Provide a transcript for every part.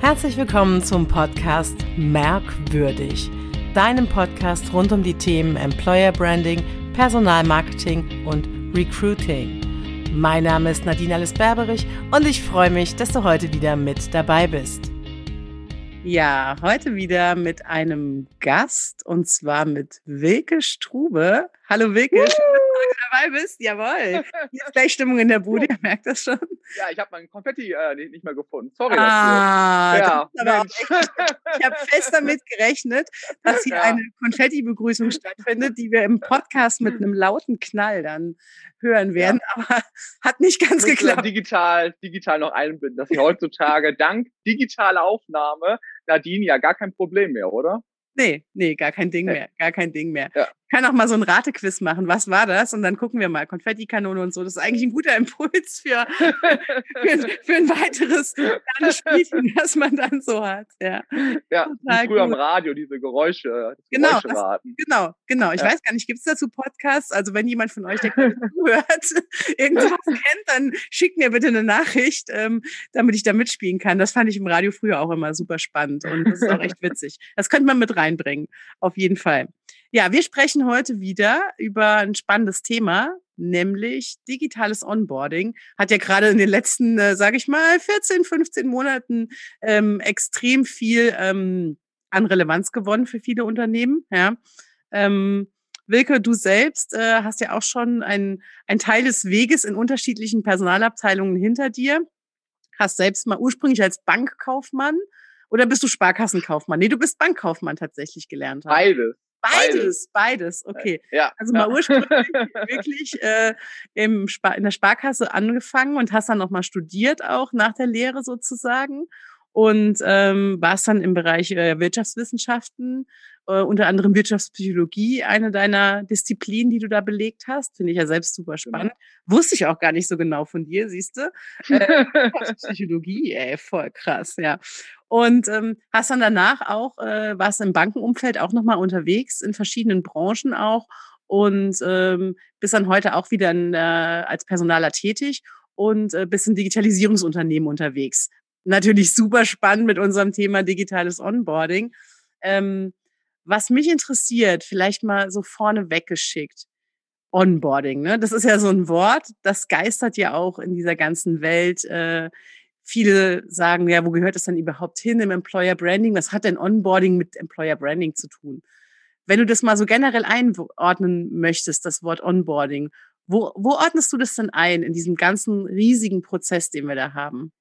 Herzlich willkommen zum Podcast Merkwürdig, deinem Podcast rund um die Themen Employer Branding, Personalmarketing und Recruiting. Mein Name ist Nadine Alice Berberich und ich freue mich, dass du heute wieder mit dabei bist. Ja, heute wieder mit einem Gast und zwar mit Wilke Strube. Hallo Wilke, du dabei bist. Jawohl. Hier ist gleich Stimmung in der Bude, ihr merkt das schon. Ja, ich habe mein Konfetti äh, nicht, nicht mehr gefunden. Sorry ah, dafür. Ja, ich habe fest damit gerechnet, dass hier ja. eine Konfetti-Begrüßung stattfindet, die wir im Podcast mit einem lauten Knall dann hören werden, ja. aber hat nicht ganz geklappt. Digital, digital noch einbinden, dass sie heutzutage dank digitaler Aufnahme Nadine ja gar kein Problem mehr, oder? Nee, nee, gar kein Ding mehr, gar kein Ding mehr. Ja. Ich kann auch mal so ein Ratequiz machen. Was war das? Und dann gucken wir mal. Konfettikanone und so. Das ist eigentlich ein guter Impuls für, für, für ein weiteres Spielchen, das man dann so hat. Ja, ja früher gut. am Radio, diese Geräusche, genau, Geräusche das, genau, genau. Ich ja. weiß gar nicht, gibt es dazu Podcasts? Also wenn jemand von euch, der zuhört, irgendwas kennt, dann schickt mir bitte eine Nachricht, ähm, damit ich da mitspielen kann. Das fand ich im Radio früher auch immer super spannend und das ist auch echt witzig. Das könnte man mit reinbringen, auf jeden Fall. Ja, wir sprechen heute wieder über ein spannendes Thema, nämlich digitales Onboarding. Hat ja gerade in den letzten, äh, sage ich mal, 14, 15 Monaten ähm, extrem viel ähm, an Relevanz gewonnen für viele Unternehmen. Ja. Ähm, Wilke, du selbst äh, hast ja auch schon ein, ein Teil des Weges in unterschiedlichen Personalabteilungen hinter dir. Hast selbst mal ursprünglich als Bankkaufmann oder bist du Sparkassenkaufmann? Nee, du bist Bankkaufmann tatsächlich gelernt. Beides. Beides, beides, okay. Ja, also mal ja. ursprünglich wirklich äh, im Spar in der Sparkasse angefangen und hast dann nochmal studiert auch nach der Lehre sozusagen und ähm, warst dann im Bereich äh, Wirtschaftswissenschaften, äh, unter anderem Wirtschaftspsychologie, eine deiner Disziplinen, die du da belegt hast. Finde ich ja selbst super genau. spannend. Genau. Wusste ich auch gar nicht so genau von dir, siehst du. Äh, Psychologie, ey, voll krass, ja. Und ähm, hast dann danach auch, äh, warst im Bankenumfeld auch nochmal unterwegs, in verschiedenen Branchen auch und ähm, bist dann heute auch wieder in, äh, als Personaler tätig und äh, bist in Digitalisierungsunternehmen unterwegs. Natürlich super spannend mit unserem Thema digitales Onboarding. Ähm, was mich interessiert, vielleicht mal so vorne weggeschickt. Onboarding, ne? Das ist ja so ein Wort, das geistert ja auch in dieser ganzen Welt. Äh, Viele sagen, ja, wo gehört es dann überhaupt hin im Employer Branding? Was hat denn Onboarding mit Employer Branding zu tun? Wenn du das mal so generell einordnen möchtest, das Wort Onboarding, wo, wo ordnest du das denn ein in diesem ganzen riesigen Prozess, den wir da haben?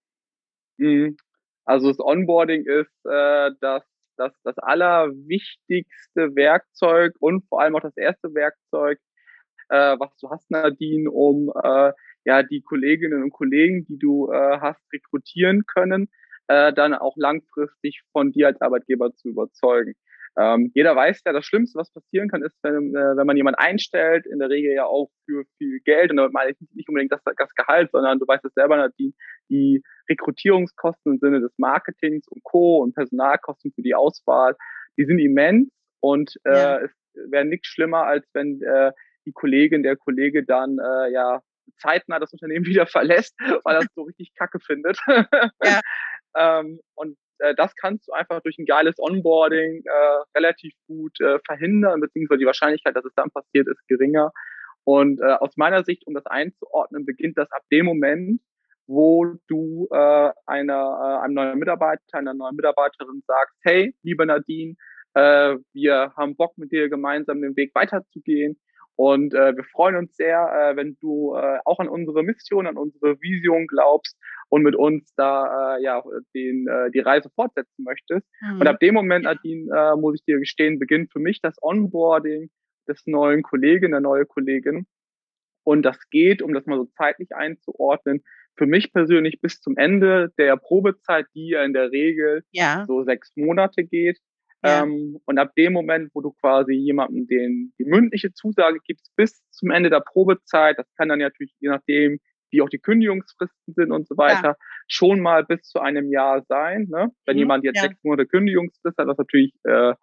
Mhm. Also das Onboarding ist äh, das, das, das allerwichtigste Werkzeug und vor allem auch das erste Werkzeug, äh, was du hast, Nadine, um äh, ja die Kolleginnen und Kollegen, die du äh, hast rekrutieren können, äh, dann auch langfristig von dir als Arbeitgeber zu überzeugen. Ähm, jeder weiß ja, das Schlimmste, was passieren kann, ist, wenn, äh, wenn man jemanden einstellt, in der Regel ja auch für viel Geld, und damit meine ich nicht unbedingt das, das Gehalt, sondern du weißt es selber, die, die Rekrutierungskosten im Sinne des Marketings und Co. und Personalkosten für die Auswahl, die sind immens und äh, ja. es wäre nichts schlimmer, als wenn äh, die Kollegin, der Kollege dann äh, ja zeitnah das Unternehmen wieder verlässt, weil er es so richtig kacke findet. Ja. ähm, und äh, das kannst du einfach durch ein geiles Onboarding äh, relativ gut äh, verhindern, beziehungsweise die Wahrscheinlichkeit, dass es dann passiert, ist geringer. Und äh, aus meiner Sicht, um das einzuordnen, beginnt das ab dem Moment, wo du äh, einer, äh, einem neuen Mitarbeiter, einer neuen Mitarbeiterin sagst, hey, liebe Nadine, äh, wir haben Bock mit dir gemeinsam den Weg weiterzugehen. Und äh, wir freuen uns sehr, äh, wenn du äh, auch an unsere Mission, an unsere Vision glaubst und mit uns da äh, ja den, äh, die Reise fortsetzen möchtest. Mhm. Und ab dem Moment, Adin, äh, muss ich dir gestehen, beginnt für mich das Onboarding des neuen Kollegen, der neue Kollegin. Und das geht, um das mal so zeitlich einzuordnen, für mich persönlich bis zum Ende der Probezeit, die ja in der Regel ja. so sechs Monate geht. Ja. Ähm, und ab dem Moment, wo du quasi jemandem den, die mündliche Zusage gibst, bis zum Ende der Probezeit, das kann dann natürlich je nachdem, wie auch die Kündigungsfristen sind und so weiter, ja. schon mal bis zu einem Jahr sein. Ne? Wenn mhm, jemand jetzt ja. sechs Monate Kündigungsfrist hat, was natürlich äh,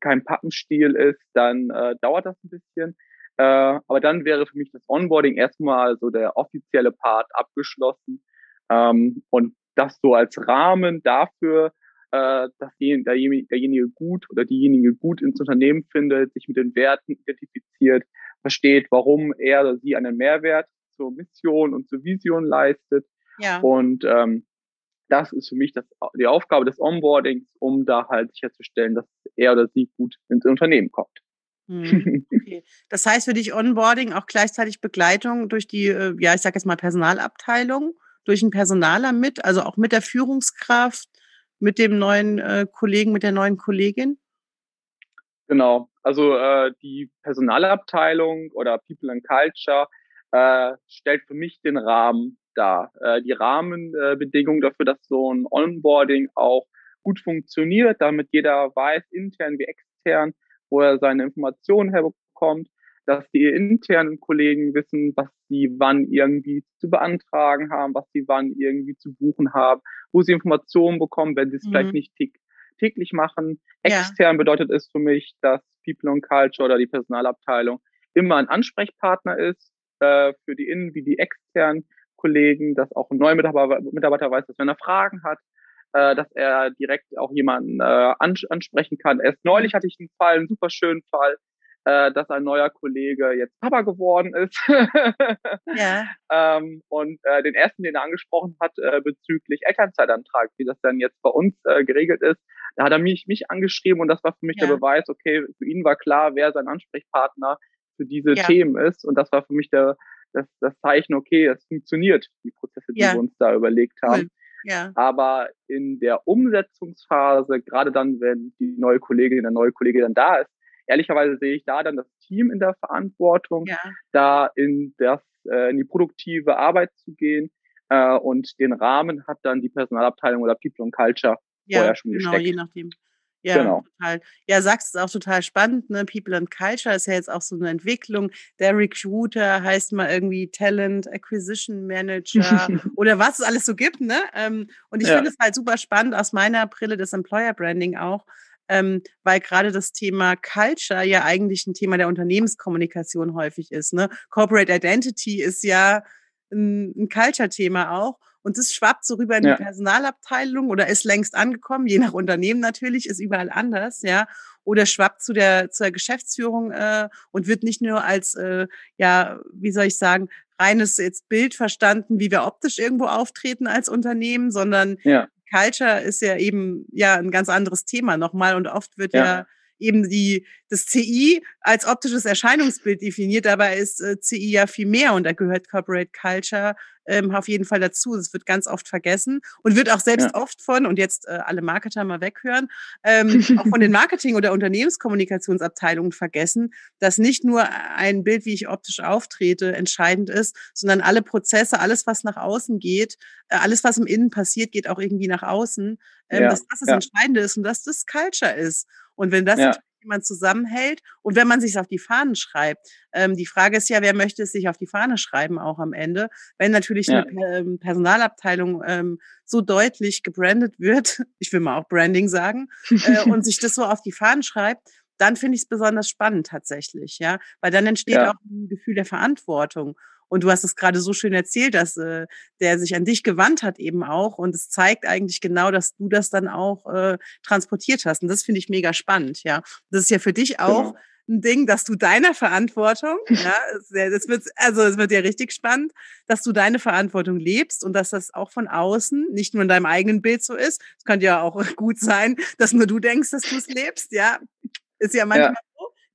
kein Pappenstiel ist, dann äh, dauert das ein bisschen. Äh, aber dann wäre für mich das Onboarding erstmal so der offizielle Part abgeschlossen. Ähm, und das so als Rahmen dafür, äh, dass derjenige, derjenige gut oder diejenige gut ins Unternehmen findet, sich mit den Werten identifiziert, versteht, warum er oder sie einen Mehrwert zur Mission und zur Vision leistet. Ja. Und ähm, das ist für mich das, die Aufgabe des Onboardings, um da halt sicherzustellen, dass er oder sie gut ins Unternehmen kommt. Hm, okay. Das heißt für dich Onboarding auch gleichzeitig Begleitung durch die, äh, ja, ich sage jetzt mal Personalabteilung, durch einen Personaler mit, also auch mit der Führungskraft, mit dem neuen äh, Kollegen, mit der neuen Kollegin? Genau, also äh, die Personalabteilung oder People and Culture äh, stellt für mich den Rahmen dar. Äh, die Rahmenbedingungen dafür, dass so ein Onboarding auch gut funktioniert, damit jeder weiß, intern wie extern, wo er seine Informationen herbekommt, dass die internen Kollegen wissen, was sie wann irgendwie zu beantragen haben, was sie wann irgendwie zu buchen haben, wo sie Informationen bekommen, wenn sie es mhm. vielleicht nicht täglich machen. Extern ja. bedeutet es für mich, dass People and Culture oder die Personalabteilung immer ein Ansprechpartner ist äh, für die innen wie die externen Kollegen, dass auch ein neuer Mitarbeiter, Mitarbeiter weiß, dass wenn er Fragen hat, äh, dass er direkt auch jemanden äh, ansprechen kann. Erst neulich hatte ich einen Fall, einen super schönen Fall, äh, dass ein neuer Kollege jetzt Papa geworden ist. ja. ähm, und äh, den ersten, den er angesprochen hat äh, bezüglich Elternzeitantrag, wie das dann jetzt bei uns äh, geregelt ist, da hat er mich, mich angeschrieben und das war für mich ja. der Beweis, okay, für ihn war klar, wer sein Ansprechpartner für diese ja. Themen ist. Und das war für mich der, das, das Zeichen, okay, es funktioniert, die Prozesse, die ja. wir uns da überlegt haben. Cool. Ja. Aber in der Umsetzungsphase, gerade dann, wenn die neue Kollegin, der neue Kollege dann da ist, ehrlicherweise sehe ich da dann das Team in der Verantwortung, ja. da in das, äh, in die produktive Arbeit zu gehen. Äh, und den Rahmen hat dann die Personalabteilung oder People and Culture ja, vorher schon genau, gesteckt. je nachdem. Ja, genau. total. Ja, sagst es auch total spannend, ne? People and Culture ist ja jetzt auch so eine Entwicklung. Der Recruiter heißt mal irgendwie Talent Acquisition Manager oder was es alles so gibt, ne? Ähm, und ich ja. finde es halt super spannend aus meiner Brille des Employer Branding auch, ähm, weil gerade das Thema Culture ja eigentlich ein Thema der Unternehmenskommunikation häufig ist. Ne? Corporate Identity ist ja ein, ein Culture-Thema auch. Und das schwappt so rüber in die Personalabteilung oder ist längst angekommen, je nach Unternehmen natürlich, ist überall anders, ja. Oder schwappt zu der, zur Geschäftsführung äh, und wird nicht nur als, äh, ja, wie soll ich sagen, reines jetzt Bild verstanden, wie wir optisch irgendwo auftreten als Unternehmen, sondern ja. Culture ist ja eben ja ein ganz anderes Thema nochmal und oft wird ja, ja eben die, das CI als optisches Erscheinungsbild definiert. Dabei ist äh, CI ja viel mehr und da gehört Corporate Culture ähm, auf jeden Fall dazu. Das wird ganz oft vergessen und wird auch selbst ja. oft von, und jetzt äh, alle Marketer mal weghören, ähm, auch von den Marketing- oder Unternehmenskommunikationsabteilungen vergessen, dass nicht nur ein Bild, wie ich optisch auftrete, entscheidend ist, sondern alle Prozesse, alles, was nach außen geht, äh, alles, was im Innen passiert, geht auch irgendwie nach außen, ähm, ja. dass das das ja. Entscheidende ist und dass das Culture ist. Und wenn das ja. jemand zusammenhält und wenn man sich auf die Fahnen schreibt, ähm, die Frage ist ja, wer möchte es sich auf die Fahne schreiben auch am Ende? Wenn natürlich ja. eine ähm, Personalabteilung ähm, so deutlich gebrandet wird, ich will mal auch Branding sagen, äh, und sich das so auf die Fahnen schreibt, dann finde ich es besonders spannend tatsächlich, ja, weil dann entsteht ja. auch ein Gefühl der Verantwortung. Und du hast es gerade so schön erzählt, dass äh, der sich an dich gewandt hat eben auch. Und es zeigt eigentlich genau, dass du das dann auch äh, transportiert hast. Und das finde ich mega spannend, ja. Das ist ja für dich auch genau. ein Ding, dass du deiner Verantwortung, ja, das wird, also es wird ja richtig spannend, dass du deine Verantwortung lebst und dass das auch von außen, nicht nur in deinem eigenen Bild so ist. Es könnte ja auch gut sein, dass nur du denkst, dass du es lebst, ja. Ist ja manchmal ja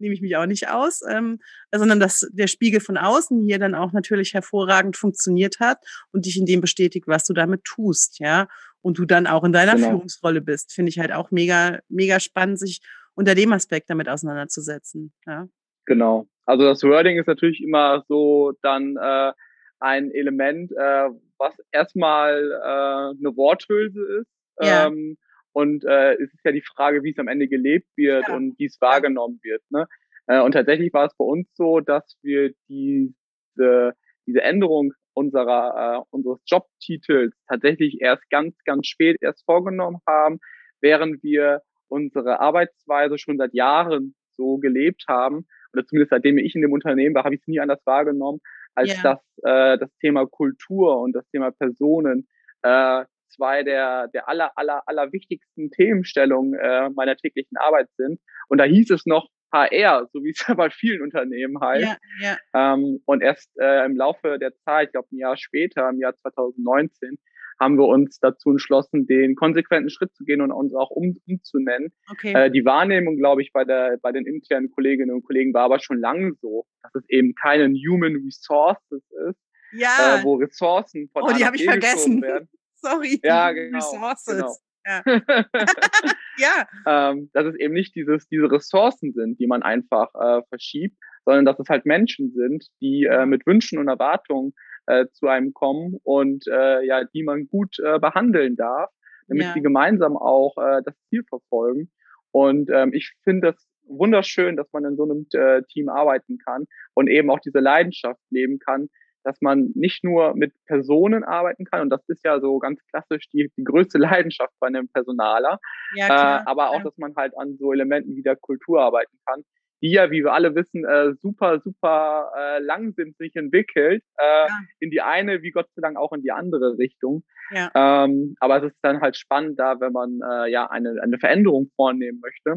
nehme ich mich auch nicht aus, ähm, sondern dass der Spiegel von außen hier dann auch natürlich hervorragend funktioniert hat und dich in dem bestätigt, was du damit tust, ja. Und du dann auch in deiner genau. Führungsrolle bist, finde ich halt auch mega, mega spannend, sich unter dem Aspekt damit auseinanderzusetzen, ja. Genau. Also das Wording ist natürlich immer so dann äh, ein Element, äh, was erstmal äh, eine Worthülse ist. Ja. Ähm, und äh, es ist ja die Frage, wie es am Ende gelebt wird ja. und wie es wahrgenommen wird. Ne? Äh, und tatsächlich war es bei uns so, dass wir diese, diese Änderung unserer, äh, unseres Jobtitels tatsächlich erst ganz, ganz spät erst vorgenommen haben, während wir unsere Arbeitsweise schon seit Jahren so gelebt haben, oder zumindest seitdem ich in dem Unternehmen war, habe ich es nie anders wahrgenommen, als yeah. dass äh, das Thema Kultur und das Thema Personen äh, zwei der, der aller, aller, aller wichtigsten Themenstellungen äh, meiner täglichen Arbeit sind. Und da hieß es noch HR, so wie es ja bei vielen Unternehmen heißt. Ja, ja. Ähm, und erst äh, im Laufe der Zeit, ich glaube ein Jahr später, im Jahr 2019, haben wir uns dazu entschlossen, den konsequenten Schritt zu gehen und uns auch um, umzunennen. Okay. Äh, die Wahrnehmung, glaube ich, bei der bei den internen Kolleginnen und Kollegen war aber schon lange so, dass es eben keine Human Resources ist, ja. äh, wo Ressourcen von Oh, die habe ich vergessen. Werden. Sorry. Ja, genau. Resources. Genau. Ja. ja. Ähm, dass es eben nicht dieses, diese Ressourcen sind, die man einfach äh, verschiebt, sondern dass es halt Menschen sind, die äh, mit Wünschen und Erwartungen äh, zu einem kommen und äh, ja, die man gut äh, behandeln darf, damit ja. sie gemeinsam auch äh, das Ziel verfolgen. Und ähm, ich finde das wunderschön, dass man in so einem äh, Team arbeiten kann und eben auch diese Leidenschaft leben kann, dass man nicht nur mit Personen arbeiten kann, und das ist ja so ganz klassisch die, die größte Leidenschaft bei einem Personaler, ja, klar, äh, aber auch, ja. dass man halt an so Elementen wie der Kultur arbeiten kann, die ja, wie wir alle wissen, äh, super, super äh, lang sind, sich entwickelt, äh, ja. in die eine, wie Gott sei Dank auch in die andere Richtung. Ja. Ähm, aber es ist dann halt spannend da, wenn man äh, ja eine, eine Veränderung vornehmen möchte,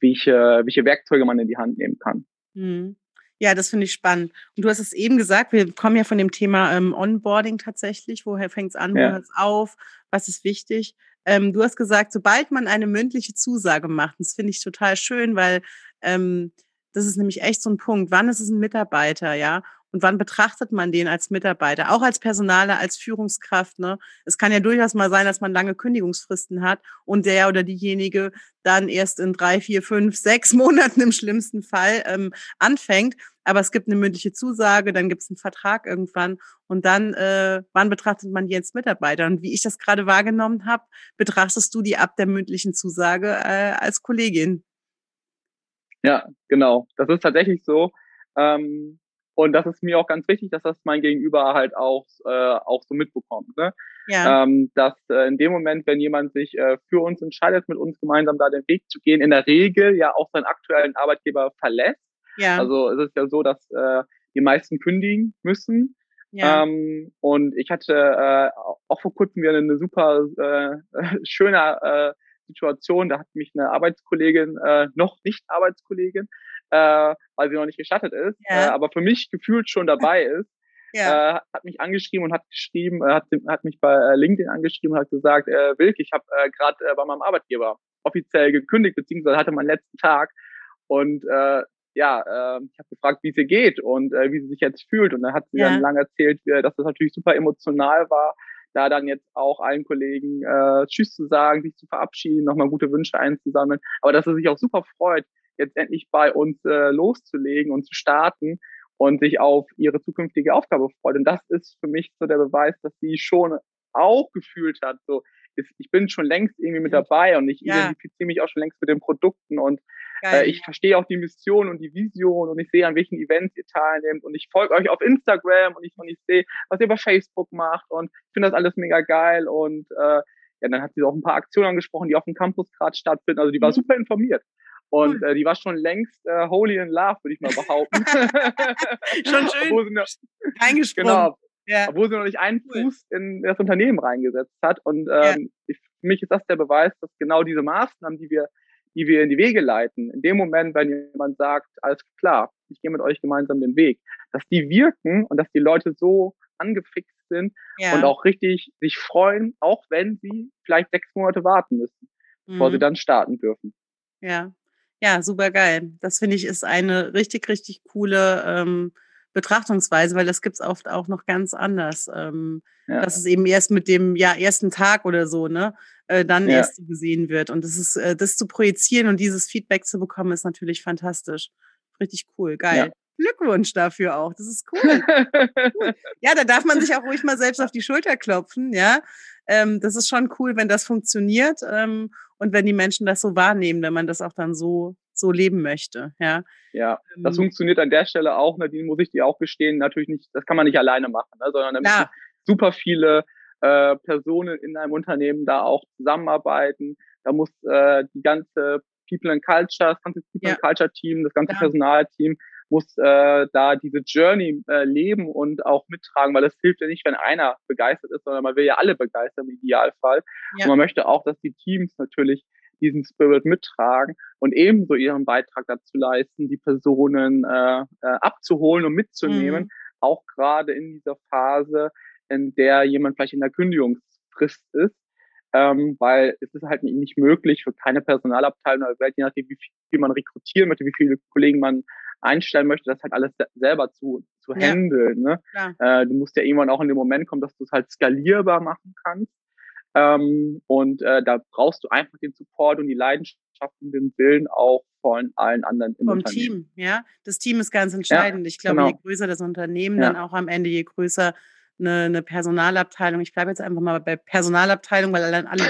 welche, welche Werkzeuge man in die Hand nehmen kann. Mhm. Ja, das finde ich spannend. Und du hast es eben gesagt, wir kommen ja von dem Thema ähm, Onboarding tatsächlich. Woher fängt es an, wo ja. hört es auf, was ist wichtig? Ähm, du hast gesagt, sobald man eine mündliche Zusage macht, das finde ich total schön, weil ähm, das ist nämlich echt so ein Punkt. Wann ist es ein Mitarbeiter, ja? Und wann betrachtet man den als Mitarbeiter, auch als Personaler, als Führungskraft? Ne? Es kann ja durchaus mal sein, dass man lange Kündigungsfristen hat und der oder diejenige dann erst in drei, vier, fünf, sechs Monaten im schlimmsten Fall ähm, anfängt. Aber es gibt eine mündliche Zusage, dann gibt es einen Vertrag irgendwann und dann, äh, wann betrachtet man die als Mitarbeiter? Und wie ich das gerade wahrgenommen habe, betrachtest du die ab der mündlichen Zusage äh, als Kollegin. Ja, genau. Das ist tatsächlich so. Ähm, und das ist mir auch ganz wichtig, dass das mein Gegenüber halt auch, äh, auch so mitbekommt. Ne? Ja. Ähm, dass äh, in dem Moment, wenn jemand sich äh, für uns entscheidet, mit uns gemeinsam da den Weg zu gehen, in der Regel ja auch seinen aktuellen Arbeitgeber verlässt. Ja. Also es ist ja so, dass äh, die meisten kündigen müssen. Ja. Ähm, und ich hatte äh, auch vor kurzem wieder eine super äh, schöne äh, Situation. Da hat mich eine Arbeitskollegin, äh, noch nicht Arbeitskollegin, äh, weil sie noch nicht gestattet ist, ja. äh, aber für mich gefühlt schon dabei ist. Ja. Äh, hat mich angeschrieben und hat geschrieben, äh, hat, hat mich bei äh, LinkedIn angeschrieben und hat gesagt, äh, Wilk, ich habe äh, gerade äh, bei meinem Arbeitgeber offiziell gekündigt, beziehungsweise hatte meinen letzten Tag. Und äh, ja, äh, ich habe gefragt, wie es ihr geht und äh, wie sie sich jetzt fühlt. Und dann hat sie ja. dann lang erzählt, wie, dass das natürlich super emotional war, da dann jetzt auch allen Kollegen äh, Tschüss zu sagen, sich zu verabschieden, nochmal gute Wünsche einzusammeln. Aber dass er sich auch super freut, jetzt endlich bei uns äh, loszulegen und zu starten und sich auf ihre zukünftige Aufgabe freut. Und das ist für mich so der Beweis, dass sie schon auch gefühlt hat, so ist, ich bin schon längst irgendwie mit dabei und ich ja. identifiziere mich auch schon längst mit den Produkten und äh, ich verstehe auch die Mission und die Vision und ich sehe, an welchen Events ihr teilnehmt und ich folge euch auf Instagram und ich, und ich sehe, was ihr bei Facebook macht und ich finde das alles mega geil und äh, ja, dann hat sie auch ein paar Aktionen angesprochen, die auf dem Campus gerade stattfinden. Also die war mhm. super informiert. Und äh, die war schon längst äh, holy in love, würde ich mal behaupten. schon schön noch, reingesprungen. Genau. Ja. Obwohl sie noch nicht einen Fuß in das Unternehmen reingesetzt hat. Und ähm, ja. ich, für mich ist das der Beweis, dass genau diese Maßnahmen, die wir, die wir in die Wege leiten, in dem Moment, wenn jemand sagt, alles klar, ich gehe mit euch gemeinsam den Weg, dass die wirken und dass die Leute so angefixt sind ja. und auch richtig sich freuen, auch wenn sie vielleicht sechs Monate warten müssen, mhm. bevor sie mhm. dann starten dürfen. Ja, ja, super geil. Das finde ich ist eine richtig, richtig coole ähm, Betrachtungsweise, weil das gibt's oft auch noch ganz anders. Ähm, ja. Dass es eben erst mit dem ja, ersten Tag oder so, ne, äh, dann ja. erst gesehen wird. Und das ist, äh, das zu projizieren und dieses Feedback zu bekommen, ist natürlich fantastisch. Richtig cool, geil. Ja. Glückwunsch dafür auch. Das ist cool. cool. Ja, da darf man sich auch ruhig mal selbst auf die Schulter klopfen, ja. Ähm, das ist schon cool, wenn das funktioniert ähm, und wenn die Menschen das so wahrnehmen, wenn man das auch dann so so leben möchte, ja. Ja, das ähm, funktioniert an der Stelle auch, Nadine, muss ich dir auch gestehen, natürlich nicht, das kann man nicht alleine machen, ne, sondern da müssen super viele äh, Personen in einem Unternehmen da auch zusammenarbeiten. Da muss äh, die ganze People and Culture, das ganze People ja. and Culture Team, das ganze ja. Personalteam muss äh, da diese Journey äh, leben und auch mittragen, weil es hilft ja nicht, wenn einer begeistert ist, sondern man will ja alle begeistern im Idealfall. Ja. Und man möchte auch, dass die Teams natürlich diesen Spirit mittragen und ebenso ihren Beitrag dazu leisten, die Personen äh, äh, abzuholen und mitzunehmen, mhm. auch gerade in dieser Phase, in der jemand vielleicht in der Kündigungsfrist ist. Ähm, weil es ist halt nicht möglich für keine Personalabteilung, je nachdem, wie viel man rekrutieren möchte, wie viele Kollegen man einstellen möchte, das halt alles selber zu, zu ja. handeln. Ne? Äh, du musst ja irgendwann auch in dem Moment kommen, dass du es halt skalierbar machen kannst. Ähm, und äh, da brauchst du einfach den Support und die Leidenschaft und den Willen auch von allen anderen im Vom Unternehmen. Team, ja. Das Team ist ganz entscheidend. Ja, ich glaube, genau. je größer das Unternehmen, ja. dann auch am Ende, je größer eine, eine Personalabteilung. Ich bleibe jetzt einfach mal bei Personalabteilung, weil dann alle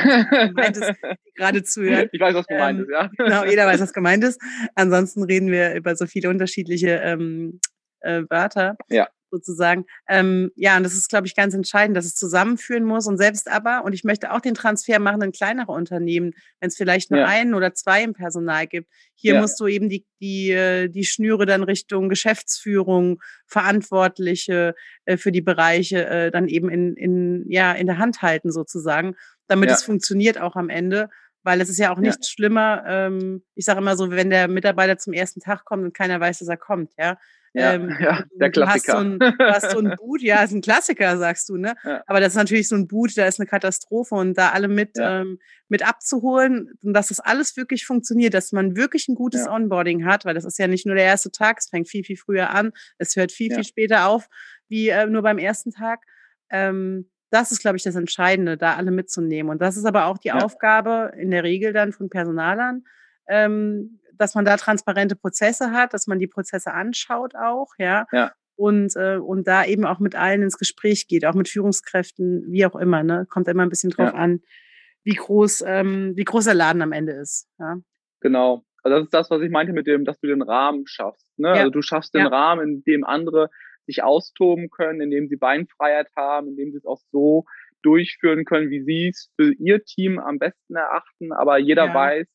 gemeint ist, gerade zuhören. Ich weiß, was gemeint ähm, ist, ja. Genau, jeder weiß, was gemeint ist. Ansonsten reden wir über so viele unterschiedliche ähm, äh, Wörter. Ja sozusagen. Ähm, ja, und das ist, glaube ich, ganz entscheidend, dass es zusammenführen muss. Und selbst aber, und ich möchte auch den Transfer machen in kleinere Unternehmen, wenn es vielleicht nur ja. einen oder zwei im Personal gibt. Hier ja. musst du eben die, die, äh, die Schnüre dann Richtung Geschäftsführung, Verantwortliche äh, für die Bereiche äh, dann eben in, in, ja, in der Hand halten sozusagen, damit ja. es funktioniert auch am Ende weil es ist ja auch nichts ja. schlimmer. Ähm, ich sage immer so, wenn der Mitarbeiter zum ersten Tag kommt und keiner weiß, dass er kommt, ja. Ja, ähm, ja der Klassiker. Du hast, so ein, du hast so ein Boot, ja, ist ein Klassiker, sagst du, ne? Ja. Aber das ist natürlich so ein Boot, da ist eine Katastrophe und da alle mit, ja. ähm, mit abzuholen und dass das alles wirklich funktioniert, dass man wirklich ein gutes. Onboarding hat, weil das ist ja nicht nur der erste Tag, es fängt viel, viel früher an, es hört viel, viel später auf, wie äh, nur beim ersten Tag. Ähm, das ist, glaube ich, das Entscheidende, da alle mitzunehmen. Und das ist aber auch die Aufgabe in der Regel dann von Personalern, ähm, dass man da transparente Prozesse hat, dass man die Prozesse anschaut auch, ja. ja. Und, äh, und da eben auch mit allen ins Gespräch geht, auch mit Führungskräften, wie auch immer, ne? Kommt immer ein bisschen drauf ja. an, wie groß, ähm, wie groß der Laden am Ende ist. Ja. Genau. Also das ist das, was ich meinte mit dem, dass du den Rahmen schaffst. Ne? Ja. Also du schaffst den ja. Rahmen, in dem andere sich austoben können, in dem sie Beinfreiheit haben, in dem sie es auch so durchführen können, wie sie es für ihr Team am besten erachten. Aber jeder ja. weiß,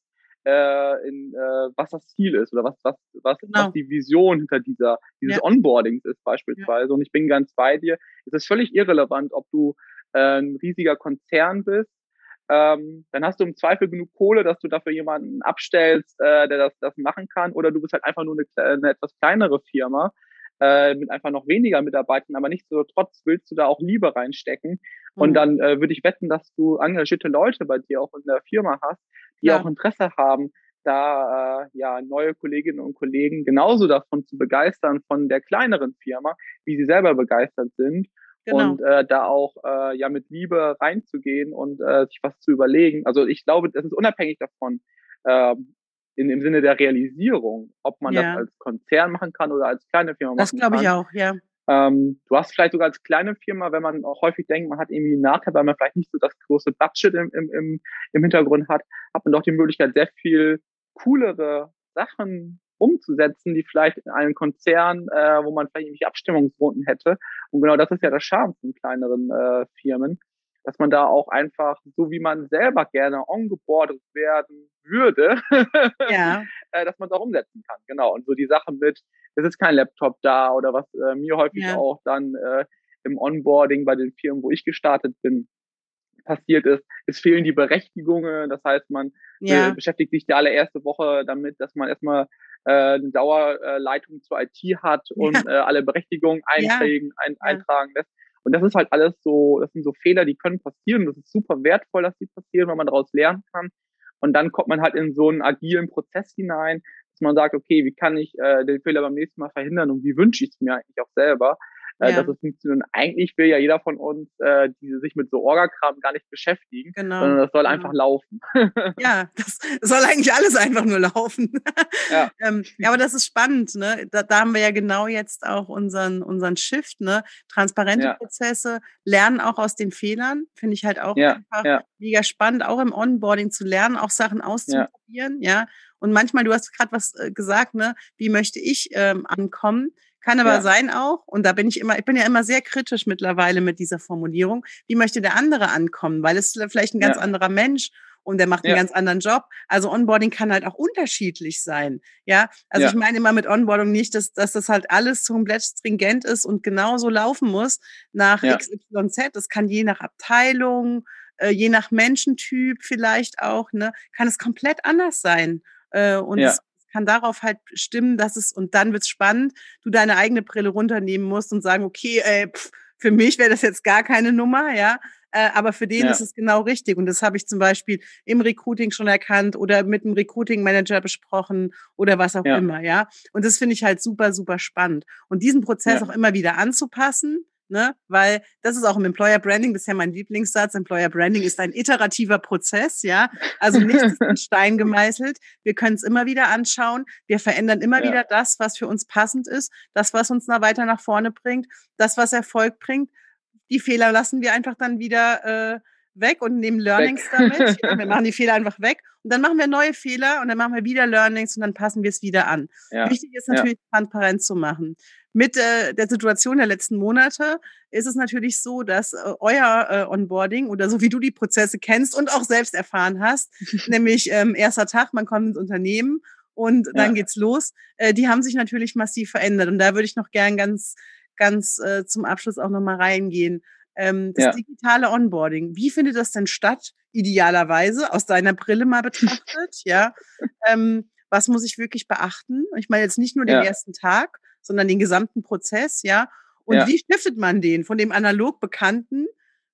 äh, in, äh, was das Ziel ist oder was, was, was, genau. was die Vision hinter dieser, dieses ja. Onboardings ist beispielsweise. Ja. Und ich bin ganz bei dir. Es ist völlig irrelevant, ob du äh, ein riesiger Konzern bist. Ähm, dann hast du im Zweifel genug Kohle, dass du dafür jemanden abstellst, äh, der das, das machen kann, oder du bist halt einfach nur eine, eine etwas kleinere Firma äh, mit einfach noch weniger Mitarbeitern, aber nichtsdestotrotz willst du da auch Liebe reinstecken. Mhm. Und dann äh, würde ich wetten, dass du engagierte Leute bei dir auch in der Firma hast, die ja. auch Interesse haben, da äh, ja neue Kolleginnen und Kollegen genauso davon zu begeistern von der kleineren Firma, wie sie selber begeistert sind. Genau. Und äh, da auch äh, ja mit Liebe reinzugehen und äh, sich was zu überlegen. Also ich glaube, das ist unabhängig davon, äh, in, im Sinne der Realisierung, ob man ja. das als Konzern machen kann oder als kleine Firma das machen kann. Das glaube ich auch, ja. Ähm, du hast vielleicht sogar als kleine Firma, wenn man auch häufig denkt, man hat irgendwie einen Nachteil, weil man vielleicht nicht so das große Budget im, im, im, im Hintergrund hat, hat man doch die Möglichkeit, sehr viel coolere Sachen umzusetzen, die vielleicht in einem Konzern, äh, wo man vielleicht irgendwelche Abstimmungsrunden hätte. Und genau das ist ja der Charme von kleineren äh, Firmen, dass man da auch einfach, so wie man selber gerne ongeboardet werden würde, ja. äh, dass man es auch umsetzen kann. Genau. Und so die Sache mit, es ist kein Laptop da oder was äh, mir häufig ja. auch dann äh, im Onboarding bei den Firmen, wo ich gestartet bin, passiert ist. Es fehlen die Berechtigungen. Das heißt, man ja. beschäftigt sich die allererste Woche damit, dass man erstmal äh, eine Dauerleitung zur IT hat und ja. äh, alle Berechtigungen eintragen, ein, eintragen lässt. Und das ist halt alles so, das sind so Fehler, die können passieren. Das ist super wertvoll, dass die passieren, weil man daraus lernen kann. Und dann kommt man halt in so einen agilen Prozess hinein, dass man sagt, okay, wie kann ich äh, den Fehler beim nächsten Mal verhindern und wie wünsche ich es mir eigentlich auch selber äh, ja. dass es funktioniert. Und eigentlich will ja jeder von uns äh, die sich mit so Orgakram gar nicht beschäftigen, genau. sondern das soll genau. einfach laufen. ja, das soll eigentlich alles einfach nur laufen. Ja, ähm, ja aber das ist spannend. Ne? Da, da haben wir ja genau jetzt auch unseren, unseren Shift, ne? transparente ja. Prozesse, lernen auch aus den Fehlern, finde ich halt auch ja. einfach ja. mega spannend, auch im Onboarding zu lernen, auch Sachen auszuprobieren, ja. Und manchmal, du hast gerade was äh, gesagt, ne, wie möchte ich ähm, ankommen? Kann aber ja. sein auch, und da bin ich immer, ich bin ja immer sehr kritisch mittlerweile mit dieser Formulierung, wie möchte der andere ankommen, weil es vielleicht ein ganz ja. anderer Mensch und der macht einen ja. ganz anderen Job. Also Onboarding kann halt auch unterschiedlich sein. Ja, also ja. ich meine immer mit Onboarding nicht, dass, dass das halt alles komplett stringent ist und genauso laufen muss nach ja. XYZ. Das kann je nach Abteilung, äh, je nach Menschentyp vielleicht auch, ne, kann es komplett anders sein. Äh, und ja. es kann darauf halt stimmen, dass es, und dann wird's spannend, du deine eigene Brille runternehmen musst und sagen, okay, äh, pff, für mich wäre das jetzt gar keine Nummer, ja. Äh, aber für den ja. ist es genau richtig. Und das habe ich zum Beispiel im Recruiting schon erkannt oder mit einem Recruiting-Manager besprochen oder was auch ja. immer, ja. Und das finde ich halt super, super spannend. Und diesen Prozess ja. auch immer wieder anzupassen, ne? Weil das ist auch im Employer Branding, ja mein Lieblingssatz. Employer Branding ist ein iterativer Prozess, ja. Also nichts ist in Stein gemeißelt. Wir können es immer wieder anschauen. Wir verändern immer ja. wieder das, was für uns passend ist, das, was uns nach weiter nach vorne bringt, das, was Erfolg bringt die Fehler lassen wir einfach dann wieder äh, weg und nehmen Learnings weg. damit. Ja, wir machen die Fehler einfach weg und dann machen wir neue Fehler und dann machen wir wieder Learnings und dann passen wir es wieder an. Ja. Wichtig ist natürlich, ja. transparent zu machen. Mit äh, der Situation der letzten Monate ist es natürlich so, dass äh, euer äh, Onboarding oder so wie du die Prozesse kennst und auch selbst erfahren hast, nämlich ähm, erster Tag, man kommt ins Unternehmen und dann geht's los. Äh, die haben sich natürlich massiv verändert und da würde ich noch gern ganz ganz äh, zum Abschluss auch nochmal reingehen. Ähm, das ja. digitale Onboarding, wie findet das denn statt? Idealerweise aus deiner Brille mal betrachtet, ja. Ähm, was muss ich wirklich beachten? Ich meine jetzt nicht nur den ja. ersten Tag, sondern den gesamten Prozess, ja. Und ja. wie stiftet man den von dem analog Bekannten?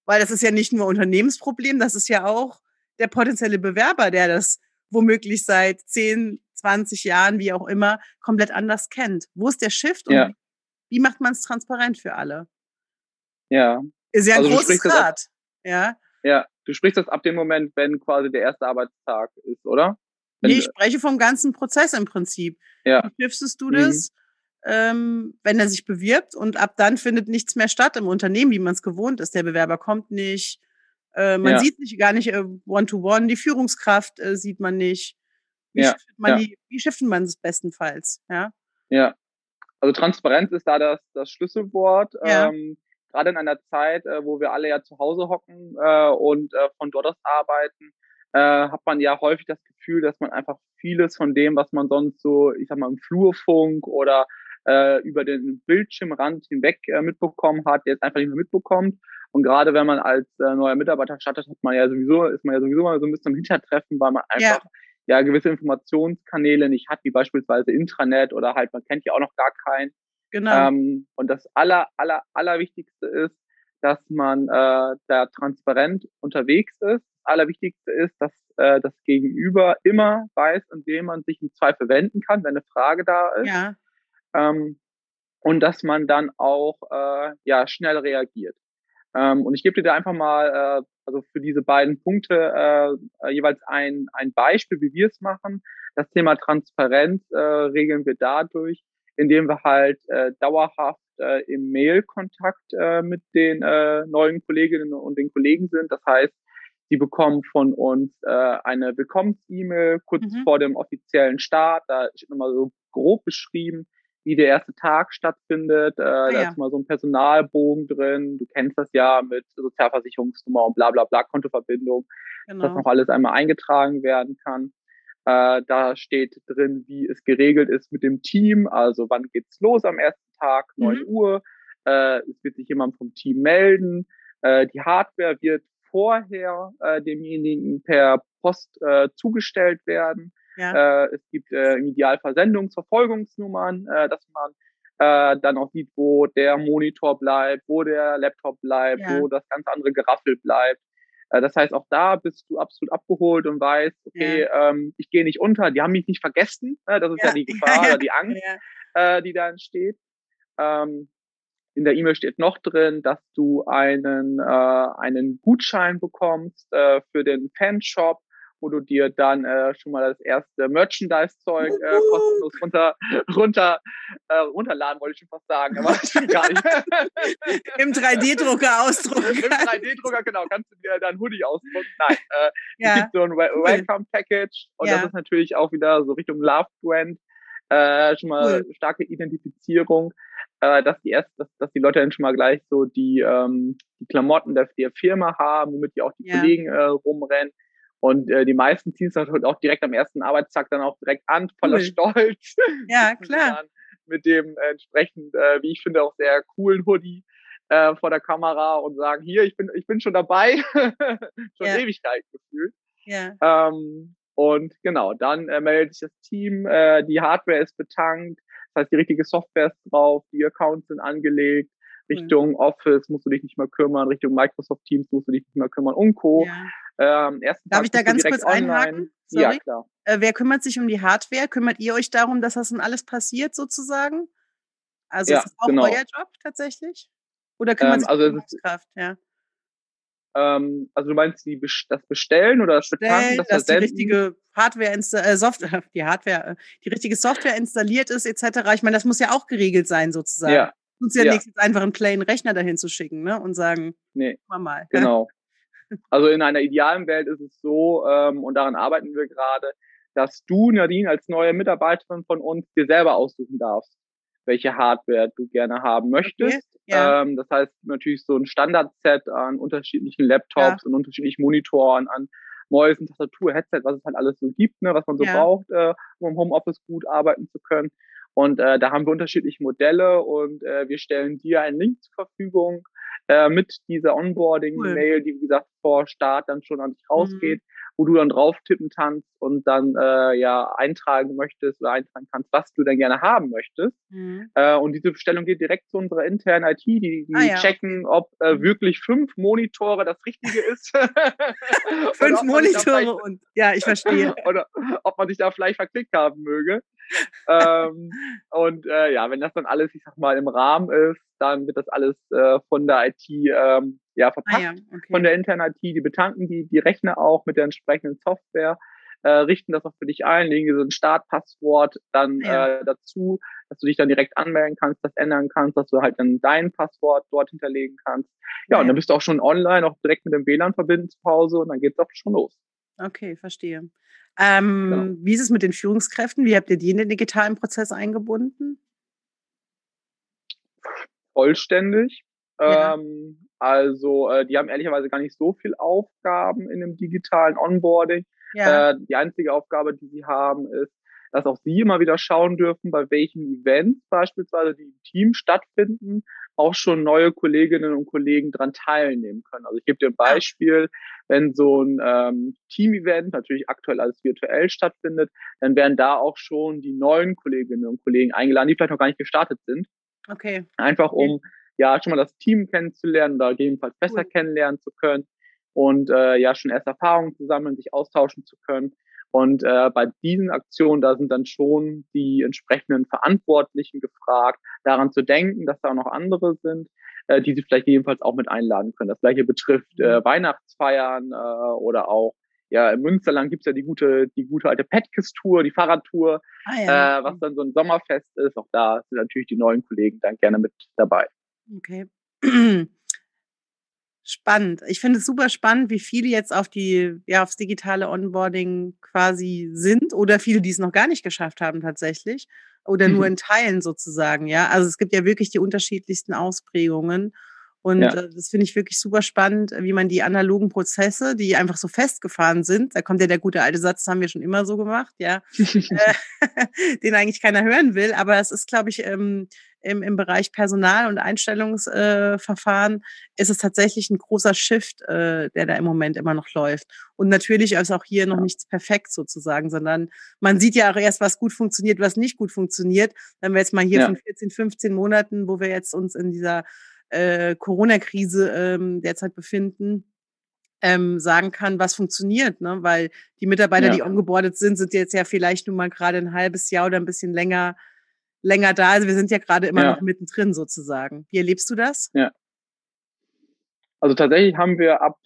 Weil das ist ja nicht nur Unternehmensproblem, das ist ja auch der potenzielle Bewerber, der das womöglich seit 10, 20 Jahren, wie auch immer, komplett anders kennt. Wo ist der Shift und ja. Wie macht man es transparent für alle? Ja. Ist ja ein also großes Rad. Ja. Ja, du sprichst das ab dem Moment, wenn quasi der erste Arbeitstag ist, oder? Wenn nee, ich spreche vom ganzen Prozess im Prinzip. Ja. Wie stiftest du das? Mhm. Ähm, wenn er sich bewirbt und ab dann findet nichts mehr statt im Unternehmen, wie man es gewohnt ist. Der Bewerber kommt nicht, äh, man ja. sieht sich gar nicht äh, one-to-one, -one. die Führungskraft äh, sieht man nicht. Wie, ja. shiftet man ja. die, wie shiftet man es bestenfalls? Ja. Ja, also Transparenz ist da das, das Schlüsselwort. Ja. Ähm, gerade in einer Zeit, äh, wo wir alle ja zu Hause hocken äh, und äh, von dort aus arbeiten, äh, hat man ja häufig das Gefühl, dass man einfach vieles von dem, was man sonst so, ich sag mal, im Flurfunk oder äh, über den Bildschirmrand hinweg äh, mitbekommen hat, jetzt einfach nicht mehr mitbekommt. Und gerade wenn man als äh, neuer Mitarbeiter startet, hat man ja sowieso, ist man ja sowieso mal so ein bisschen im Hintertreffen, weil man einfach ja ja gewisse Informationskanäle nicht hat, wie beispielsweise Intranet oder halt, man kennt ja auch noch gar keinen. Genau. Ähm, und das aller, aller, allerwichtigste ist, dass man äh, da transparent unterwegs ist. Das Allerwichtigste ist, dass äh, das Gegenüber immer weiß, an wem man sich im Zweifel wenden kann, wenn eine Frage da ist. Ja. Ähm, und dass man dann auch äh, ja schnell reagiert. Ähm, und ich gebe dir da einfach mal äh, also für diese beiden Punkte äh, jeweils ein, ein Beispiel, wie wir es machen. Das Thema Transparenz äh, regeln wir dadurch, indem wir halt äh, dauerhaft äh, im Mail-Kontakt äh, mit den äh, neuen Kolleginnen und den Kollegen sind. Das heißt, sie bekommen von uns äh, eine Willkommens-E-Mail kurz mhm. vor dem offiziellen Start. Da ist nochmal so grob beschrieben, wie der erste Tag stattfindet. Äh, ah, da ja. ist mal so ein Personalbogen drin. Du kennst das ja mit Sozialversicherungsnummer und bla bla bla, Kontoverbindung, genau. dass noch alles einmal eingetragen werden kann. Äh, da steht drin, wie es geregelt ist mit dem Team. Also wann geht's los am ersten Tag, neun mhm. Uhr. Äh, es wird sich jemand vom Team melden. Äh, die Hardware wird vorher äh, demjenigen per Post äh, zugestellt werden. Ja. Äh, es gibt äh, im Idealfall Sendungsverfolgungsnummern, äh, dass man äh, dann auch sieht, wo der Monitor bleibt, wo der Laptop bleibt, ja. wo das ganz andere Geraffel bleibt. Äh, das heißt, auch da bist du absolut abgeholt und weißt, okay, ja. ähm, ich gehe nicht unter, die haben mich nicht vergessen. Äh, das ist ja, die Gefahr oder die Angst, äh, die da entsteht. Ähm, in der E-Mail steht noch drin, dass du einen, äh, einen Gutschein bekommst äh, für den Fanshop wo du dir dann äh, schon mal das erste Merchandise-Zeug äh, kostenlos runter, runter, äh, runterladen, wollte ich schon fast sagen, aber gar nicht. Im 3D-Drucker ausdrucken. Im 3D-Drucker, genau, kannst du dir dann Hoodie ausdrucken. Nein, äh, ja. es gibt so ein Welcome-Package und ja. das ist natürlich auch wieder so Richtung Love-Brand. Äh, schon mal cool. starke Identifizierung, äh, dass die erst, dass, dass die Leute dann schon mal gleich so die, ähm, die Klamotten der, der Firma haben, womit die auch die ja. Kollegen äh, rumrennen Und äh, die meisten ziehen es halt auch direkt am ersten Arbeitstag dann auch direkt an, voller cool. Stolz. Ja, klar. Mit dem äh, entsprechend, äh, wie ich finde, auch sehr coolen Hoodie äh, vor der Kamera und sagen, hier, ich bin, ich bin schon dabei. schon ja. Ewigkeit gefühlt. Ja. Ähm, und genau, dann äh, meldet sich das Team, äh, die Hardware ist betankt, das heißt, die richtige Software ist drauf, die Accounts sind angelegt, Richtung mhm. Office musst du dich nicht mehr kümmern, Richtung Microsoft Teams musst du dich nicht mehr kümmern und Co. Ja. Ähm, ersten Darf Tag ich da ganz kurz online. einhaken? Sorry. Ja, klar. Äh, wer kümmert sich um die Hardware? Kümmert ihr euch darum, dass das dann alles passiert sozusagen? Also ja, ist das auch genau. euer Job tatsächlich? Oder kümmert ähm, sich also die Kraft, ja? Ähm, also du meinst die, das Bestellen oder das Betanken, das dass die richtige Hardware äh, Software, die Hardware, äh, die richtige Software installiert ist, etc. Ich meine, das muss ja auch geregelt sein, sozusagen. Ja. Uns ja, ja. nichts einfach einen plain Rechner dahin zu schicken, ne? Und sagen, nee, mal mal. Genau. Also in einer idealen Welt ist es so, ähm, und daran arbeiten wir gerade, dass du, Nadine, als neue Mitarbeiterin von uns dir selber aussuchen darfst, welche Hardware du gerne haben möchtest. Okay. Ja. Ähm, das heißt natürlich so ein Standardset an unterschiedlichen Laptops ja. und unterschiedlichen Monitoren, an Mäusen, Tastatur, Headset, was es halt alles so gibt, ne, was man so ja. braucht, äh, um im Homeoffice gut arbeiten zu können. Und äh, da haben wir unterschiedliche Modelle und äh, wir stellen dir einen Link zur Verfügung äh, mit dieser Onboarding-Mail, cool. die wie gesagt vor Start dann schon an dich rausgeht. Mhm wo du dann drauf tippen kannst und dann äh, ja eintragen möchtest oder eintragen kannst, was du denn gerne haben möchtest. Mhm. Äh, und diese Bestellung geht direkt zu unserer internen IT, die, die ah, ja. checken, ob äh, mhm. wirklich fünf Monitore das Richtige ist. fünf Monitore und ja, ich verstehe. oder ob man sich da vielleicht verklickt haben möge. ähm, und äh, ja, wenn das dann alles, ich sag mal, im Rahmen ist, dann wird das alles äh, von der IT ähm, ja, verpackt, ah, ja. Okay. von der internen IT. Die betanken die, die Rechner auch mit der entsprechenden Software, äh, richten das auch für dich ein, legen dir so ein Startpasswort dann ah, ja. äh, dazu, dass du dich dann direkt anmelden kannst, das ändern kannst, dass du halt dann dein Passwort dort hinterlegen kannst. Ja, ja, und dann bist du auch schon online, auch direkt mit dem WLAN verbinden zu Hause und dann geht's auch schon los. Okay, verstehe. Ähm, genau. Wie ist es mit den Führungskräften? Wie habt ihr die in den digitalen Prozess eingebunden? Vollständig. Ja. Ähm, also äh, die haben ehrlicherweise gar nicht so viel Aufgaben in dem digitalen Onboarding. Ja. Äh, die einzige Aufgabe, die sie haben, ist, dass auch sie immer wieder schauen dürfen, bei welchen Events beispielsweise, die im Team stattfinden, auch schon neue Kolleginnen und Kollegen dran teilnehmen können. Also ich gebe dir ein Beispiel, wenn so ein ähm, Team-Event natürlich aktuell alles virtuell stattfindet, dann werden da auch schon die neuen Kolleginnen und Kollegen eingeladen, die vielleicht noch gar nicht gestartet sind. Okay. Einfach um okay. Ja schon mal das Team kennenzulernen oder gegebenenfalls besser cool. kennenlernen zu können und äh, ja schon erst Erfahrungen zu sammeln, sich austauschen zu können. Und äh, bei diesen Aktionen, da sind dann schon die entsprechenden Verantwortlichen gefragt, daran zu denken, dass da auch noch andere sind, äh, die sie vielleicht jedenfalls auch mit einladen können. Das gleiche betrifft äh, mhm. Weihnachtsfeiern äh, oder auch ja, im Münsterland gibt's ja die gute, die gute alte Petkis-Tour, die Fahrradtour, ah, ja. äh, was dann so ein Sommerfest ist. Auch da sind natürlich die neuen Kollegen dann gerne mit dabei. Okay. Spannend. Ich finde es super spannend, wie viele jetzt auf die, ja, aufs digitale Onboarding quasi sind oder viele, die es noch gar nicht geschafft haben tatsächlich oder nur mhm. in Teilen sozusagen, ja. Also es gibt ja wirklich die unterschiedlichsten Ausprägungen. Und ja. äh, das finde ich wirklich super spannend, wie man die analogen Prozesse, die einfach so festgefahren sind, da kommt ja der gute alte Satz, das haben wir schon immer so gemacht, ja, äh, den eigentlich keiner hören will. Aber es ist, glaube ich, ähm, im, im Bereich Personal- und Einstellungsverfahren äh, ist es tatsächlich ein großer Shift, äh, der da im Moment immer noch läuft. Und natürlich ist auch hier noch nichts perfekt sozusagen, sondern man sieht ja auch erst, was gut funktioniert, was nicht gut funktioniert. Wenn wir jetzt mal hier ja. von 14, 15 Monaten, wo wir jetzt uns in dieser äh, Corona-Krise ähm, derzeit befinden, ähm, sagen kann, was funktioniert, ne? Weil die Mitarbeiter, ja. die ongeboardet sind, sind jetzt ja vielleicht nur mal gerade ein halbes Jahr oder ein bisschen länger, länger da. Also wir sind ja gerade immer ja. noch mittendrin sozusagen. Wie erlebst du das? Ja. Also tatsächlich haben wir ab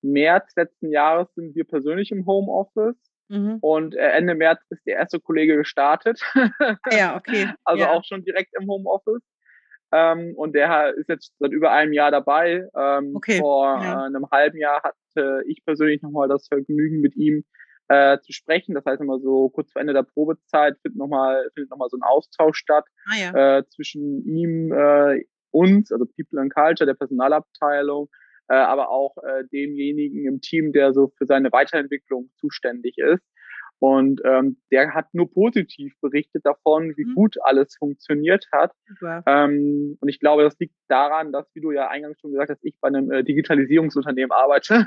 März letzten Jahres sind wir persönlich im Homeoffice. Mhm. Und äh, Ende März ist der erste Kollege gestartet. Ah ja, okay. also ja. auch schon direkt im Homeoffice. Ähm, und der ist jetzt seit über einem Jahr dabei. Ähm, okay, vor ja. äh, einem halben Jahr hatte ich persönlich nochmal das Vergnügen mit ihm äh, zu sprechen. Das heißt immer so kurz vor Ende der Probezeit findet nochmal findet noch mal so ein Austausch statt ah, ja. äh, zwischen ihm, äh, uns, also People and Culture, der Personalabteilung, äh, aber auch äh, demjenigen im Team, der so für seine Weiterentwicklung zuständig ist. Und ähm, der hat nur positiv berichtet davon, wie mhm. gut alles funktioniert hat. Ähm, und ich glaube, das liegt daran, dass, wie du ja eingangs schon gesagt hast, ich bei einem äh, Digitalisierungsunternehmen arbeite.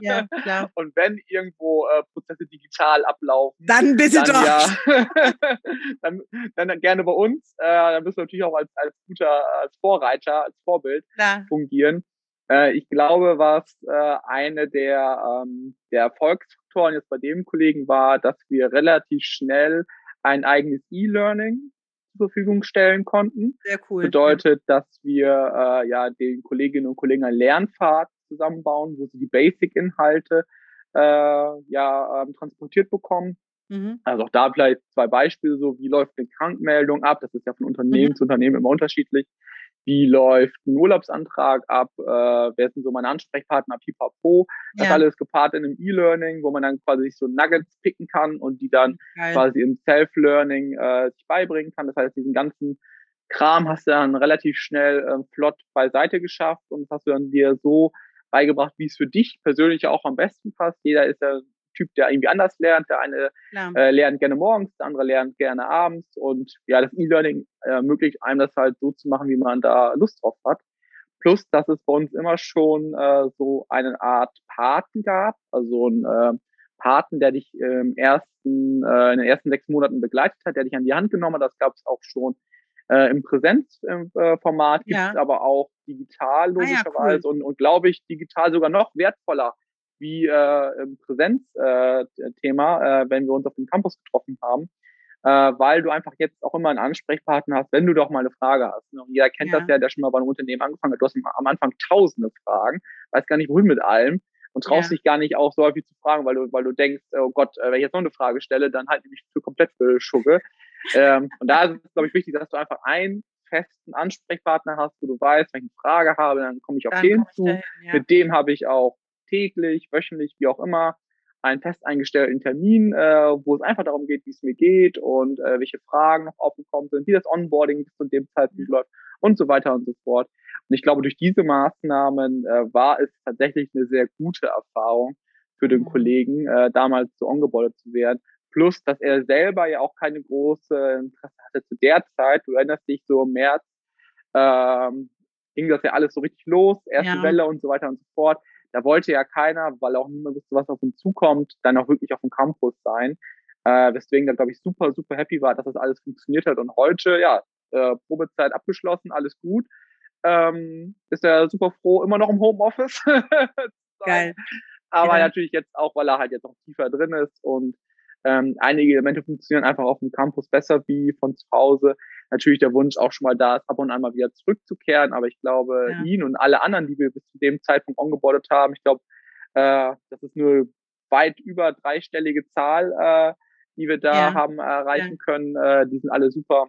Ja, klar. Und wenn irgendwo äh, Prozesse digital ablaufen, dann bitte dann, doch. Ja, dann, dann gerne bei uns. Äh, dann müssen wir natürlich auch als, als guter, als Vorreiter, als Vorbild klar. fungieren. Äh, ich glaube, was äh, eine der, ähm, der Erfolgsfaktoren jetzt bei dem Kollegen war, dass wir relativ schnell ein eigenes E-Learning zur Verfügung stellen konnten. Sehr cool. Bedeutet, dass wir äh, ja den Kolleginnen und Kollegen einen Lernpfad zusammenbauen, wo sie die Basic-Inhalte äh, ja ähm, transportiert bekommen. Mhm. Also auch da vielleicht zwei Beispiele, so wie läuft eine Krankmeldung ab, das ist ja von Unternehmen mhm. zu Unternehmen immer unterschiedlich wie läuft ein Urlaubsantrag ab, äh, wer sind so meine Ansprechpartner, pipapo. Das ja. alles gepaart in einem E-Learning, wo man dann quasi so Nuggets picken kann und die dann Geil. quasi im Self-Learning äh, sich beibringen kann. Das heißt, diesen ganzen Kram hast du dann relativ schnell äh, flott beiseite geschafft und hast du dann dir so beigebracht, wie es für dich persönlich auch am besten passt. Jeder ist ja Typ, der irgendwie anders lernt. Der eine äh, lernt gerne morgens, der andere lernt gerne abends. Und ja, das E-Learning ermöglicht einem das halt so zu machen, wie man da Lust drauf hat. Plus, dass es bei uns immer schon äh, so eine Art Paten gab, also ein äh, Paten, der dich im ersten, äh, in den ersten sechs Monaten begleitet hat, der dich an die Hand genommen hat. Das gab es auch schon äh, im Präsenzformat, äh, gibt es ja. aber auch digital logischerweise ah, ja, cool. und, und glaube ich digital sogar noch wertvoller wie äh, im Präsenzthema, äh, äh, wenn wir uns auf dem Campus getroffen haben, äh, weil du einfach jetzt auch immer einen Ansprechpartner hast, wenn du doch mal eine Frage hast. Ne? Und jeder kennt ja. das ja, der schon mal bei einem Unternehmen angefangen hat. Du hast am Anfang tausende Fragen, weiß gar nicht, wohin mit allem und traust ja. dich gar nicht auch so häufig zu fragen, weil du, weil du denkst, oh Gott, äh, wenn ich jetzt noch eine Frage stelle, dann halte ich mich für komplett für Schugge. ähm, und da ist es, glaube ich, wichtig, dass du einfach einen festen Ansprechpartner hast, wo du weißt, wenn ich eine Frage habe, dann komme ich auf dann den zu. Ja. Mit dem habe ich auch täglich, wöchentlich, wie auch immer, einen fest eingestellten Termin, äh, wo es einfach darum geht, wie es mir geht und äh, welche Fragen noch aufgekommen sind, wie das Onboarding bis zu dem Zeitpunkt läuft und so weiter und so fort. Und ich glaube, durch diese Maßnahmen äh, war es tatsächlich eine sehr gute Erfahrung für den mhm. Kollegen, äh, damals so ongeboardet zu werden. Plus, dass er selber ja auch keine große Interesse hatte zu der Zeit. Du erinnerst dich so im März, ähm, ging das ja alles so richtig los, erste ja. Welle und so weiter und so fort da wollte ja keiner, weil auch niemand wusste, was auf uns zukommt, dann auch wirklich auf dem Campus sein. Äh, weswegen da, glaube ich, super, super happy war, dass das alles funktioniert hat. Und heute, ja, äh, Probezeit abgeschlossen, alles gut. Ähm, ist er super froh, immer noch im Homeoffice. Geil. Aber ja. natürlich jetzt auch, weil er halt jetzt noch tiefer drin ist und ähm, einige Elemente funktionieren einfach auf dem Campus besser wie von zu Hause. Natürlich der Wunsch auch schon mal da ist, ab und an mal wieder zurückzukehren. Aber ich glaube, ja. ihn und alle anderen, die wir bis zu dem Zeitpunkt ongeboardet haben, ich glaube, äh, das ist eine weit über dreistellige Zahl, äh, die wir da ja. haben erreichen ja. können. Äh, die sind alle super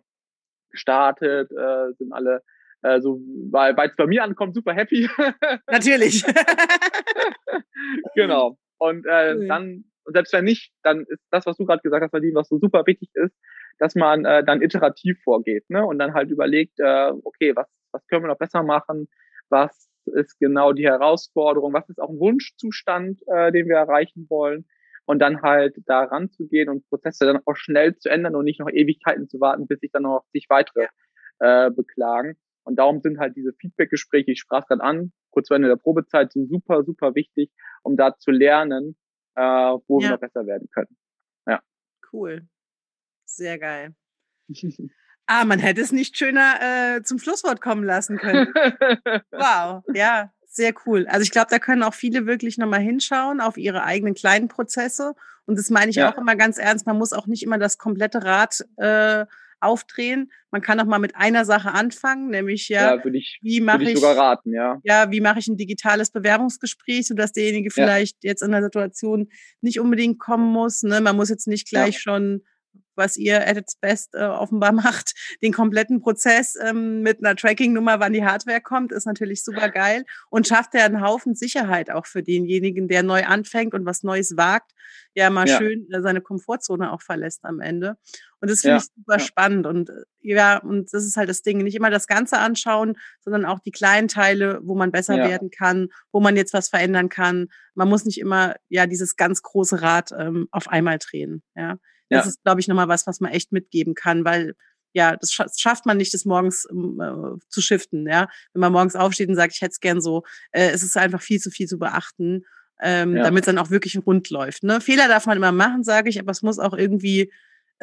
gestartet, äh, sind alle äh, so, weil es bei mir ankommt, super happy. Natürlich. genau. Und äh, dann und selbst wenn nicht, dann ist das, was du gerade gesagt hast, Nadine, was so super wichtig ist, dass man äh, dann iterativ vorgeht ne? und dann halt überlegt, äh, okay, was, was können wir noch besser machen, was ist genau die Herausforderung, was ist auch ein Wunschzustand, äh, den wir erreichen wollen und dann halt da ranzugehen und Prozesse dann auch schnell zu ändern und nicht noch Ewigkeiten zu warten, bis sich dann noch sich weitere äh, beklagen. Und darum sind halt diese Feedback-Gespräche, ich sprach gerade an, kurz vor Ende der Probezeit, so super, super wichtig, um da zu lernen, äh, wo ja. wir noch besser werden können. Ja. Cool. Sehr geil. ah, man hätte es nicht schöner äh, zum Schlusswort kommen lassen können. wow, ja, sehr cool. Also ich glaube, da können auch viele wirklich nochmal hinschauen auf ihre eigenen kleinen Prozesse. Und das meine ich ja. auch immer ganz ernst. Man muss auch nicht immer das komplette Rad äh, aufdrehen. Man kann auch mal mit einer Sache anfangen, nämlich ja, ja ich, wie mache ich, ich raten, ja. Ja, wie mache ich ein digitales Bewerbungsgespräch, sodass derjenige vielleicht ja. jetzt in der Situation nicht unbedingt kommen muss. Ne? Man muss jetzt nicht gleich schon was ihr at its best äh, offenbar macht, den kompletten Prozess ähm, mit einer Tracking-Nummer, wann die Hardware kommt, ist natürlich super geil und schafft ja einen Haufen Sicherheit auch für denjenigen, der neu anfängt und was Neues wagt, ja mal ja. schön äh, seine Komfortzone auch verlässt am Ende. Und das finde ja. ich super ja. spannend. Und äh, ja, und das ist halt das Ding. Nicht immer das Ganze anschauen, sondern auch die kleinen Teile, wo man besser werden kann, wo man jetzt was verändern kann. Man muss nicht immer ja dieses ganz große Rad ähm, auf einmal drehen. Ja. Das ist, glaube ich, nochmal was, was man echt mitgeben kann, weil ja, das schafft man nicht, das morgens ähm, äh, zu shiften, ja. Wenn man morgens aufsteht und sagt, ich hätte es gern so, äh, es ist einfach viel zu viel zu beachten, ähm, ja. damit es dann auch wirklich rund läuft. Ne? Fehler darf man immer machen, sage ich, aber es muss auch irgendwie,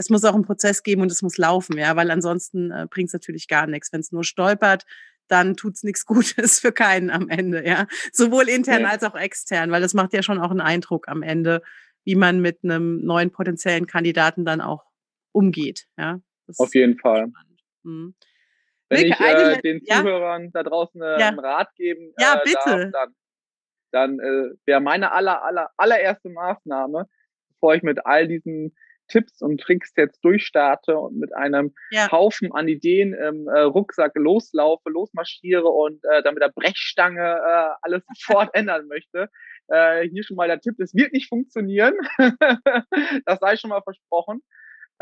es muss auch einen Prozess geben und es muss laufen, ja, weil ansonsten äh, bringt es natürlich gar nichts. Wenn es nur stolpert, dann tut's nichts Gutes für keinen am Ende, ja. Sowohl intern ja. als auch extern, weil das macht ja schon auch einen Eindruck am Ende, wie man mit einem neuen potenziellen Kandidaten dann auch umgeht. Ja, das Auf jeden Fall. Mhm. Wenn Wilke, ich äh, den ja? Zuhörern da draußen äh, ja. einen Rat geben ja, äh, bitte. Darf, dann, dann äh, wäre meine aller, aller, allererste Maßnahme, bevor ich mit all diesen Tipps und Tricks jetzt durchstarte und mit einem ja. Haufen an Ideen im äh, Rucksack loslaufe, losmarschiere und äh, dann mit der Brechstange äh, alles sofort ändern möchte. Äh, hier schon mal der Tipp, das wird nicht funktionieren. das sei schon mal versprochen.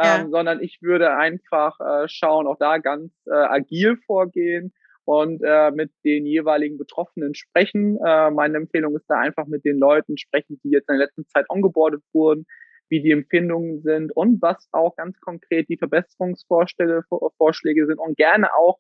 Ja. Ähm, sondern ich würde einfach äh, schauen, auch da ganz äh, agil vorgehen und äh, mit den jeweiligen Betroffenen sprechen. Äh, meine Empfehlung ist da einfach mit den Leuten sprechen, die jetzt in der letzten Zeit ongeboardet wurden, wie die Empfindungen sind und was auch ganz konkret die Verbesserungsvorschläge Vorschläge sind und gerne auch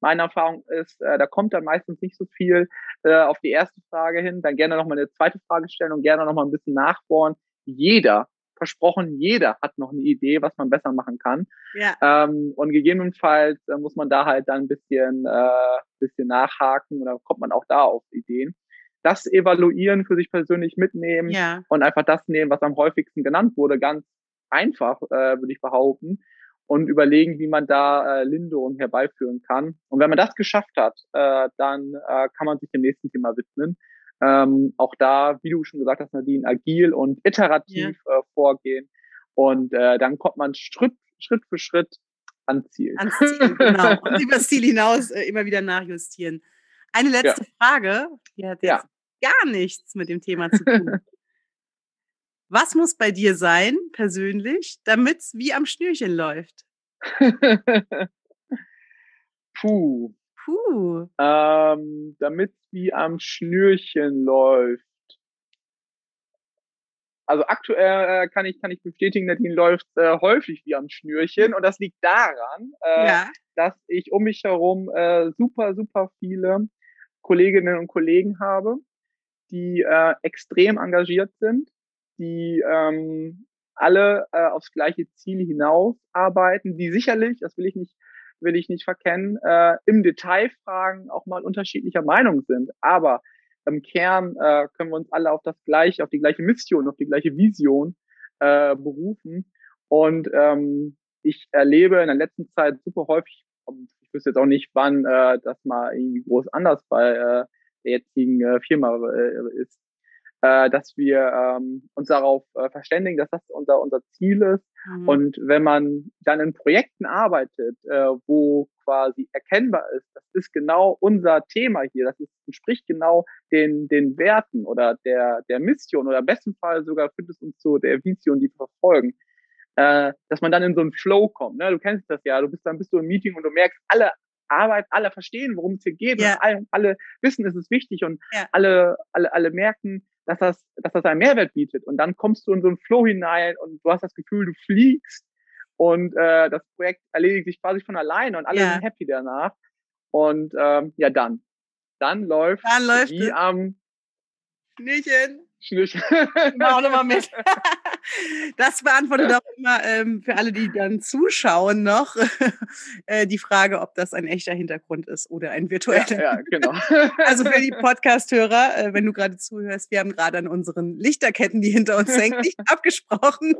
meine Erfahrung ist, äh, da kommt dann meistens nicht so viel äh, auf die erste Frage hin, dann gerne nochmal eine zweite Frage stellen und gerne nochmal ein bisschen nachbohren. Jeder, versprochen, jeder hat noch eine Idee, was man besser machen kann. Ja. Ähm, und gegebenenfalls äh, muss man da halt dann ein bisschen, äh, bisschen nachhaken oder kommt man auch da auf Ideen das evaluieren, für sich persönlich mitnehmen ja. und einfach das nehmen, was am häufigsten genannt wurde, ganz einfach, äh, würde ich behaupten, und überlegen, wie man da äh, Linderung herbeiführen kann. Und wenn man das geschafft hat, äh, dann äh, kann man sich dem nächsten Thema widmen. Ähm, auch da, wie du schon gesagt hast, Nadine, agil und iterativ ja. äh, vorgehen. Und äh, dann kommt man Schritt, Schritt für Schritt ans Ziel. Ans Ziel, genau. Und über das Ziel hinaus äh, immer wieder nachjustieren. Eine letzte ja. Frage, die hat jetzt ja. gar nichts mit dem Thema zu tun. Was muss bei dir sein, persönlich, damit es wie am Schnürchen läuft? Puh. Puh. Ähm, damit es wie am Schnürchen läuft. Also aktuell äh, kann ich kann ich bestätigen, Nadine läuft äh, häufig wie am Schnürchen und das liegt daran, äh, ja. dass ich um mich herum äh, super super viele Kolleginnen und Kollegen habe, die äh, extrem engagiert sind, die ähm, alle äh, aufs gleiche Ziel hinaus arbeiten, die sicherlich, das will ich nicht, will ich nicht verkennen, äh, im Detailfragen auch mal unterschiedlicher Meinung sind. Aber im Kern äh, können wir uns alle auf das gleiche, auf die gleiche Mission, auf die gleiche Vision äh, berufen. Und ähm, ich erlebe in der letzten Zeit super häufig ich wüsste jetzt auch nicht, wann äh, das mal irgendwie groß anders bei äh, der jetzigen äh, Firma äh, ist, äh, dass wir ähm, uns darauf äh, verständigen, dass das unser, unser Ziel ist. Mhm. Und wenn man dann in Projekten arbeitet, äh, wo quasi erkennbar ist, das ist genau unser Thema hier, das ist, entspricht genau den, den Werten oder der, der Mission oder im besten Fall sogar führt es uns zu der Vision, die wir verfolgen, äh, dass man dann in so einen Flow kommt. Ne? Du kennst das ja, du bist dann bist du im Meeting und du merkst, alle Arbeit, alle verstehen, worum es hier geht, ja. alle, alle, wissen, es ist wichtig und ja. alle, alle, alle merken, dass das, dass das einen Mehrwert bietet. Und dann kommst du in so einen Flow hinein und du hast das Gefühl, du fliegst und äh, das Projekt erledigt sich quasi von alleine und alle ja. sind happy danach. Und ähm, ja, dann. Dann läuft, dann läuft wie am Schnürchen. Schnürchen. Mach nochmal mit. Das beantwortet auch immer ähm, für alle, die dann zuschauen, noch äh, die Frage, ob das ein echter Hintergrund ist oder ein virtueller. Ja, ja genau. Also für die Podcast-Hörer, äh, wenn du gerade zuhörst, wir haben gerade an unseren Lichterketten, die hinter uns hängen, nicht abgesprochen.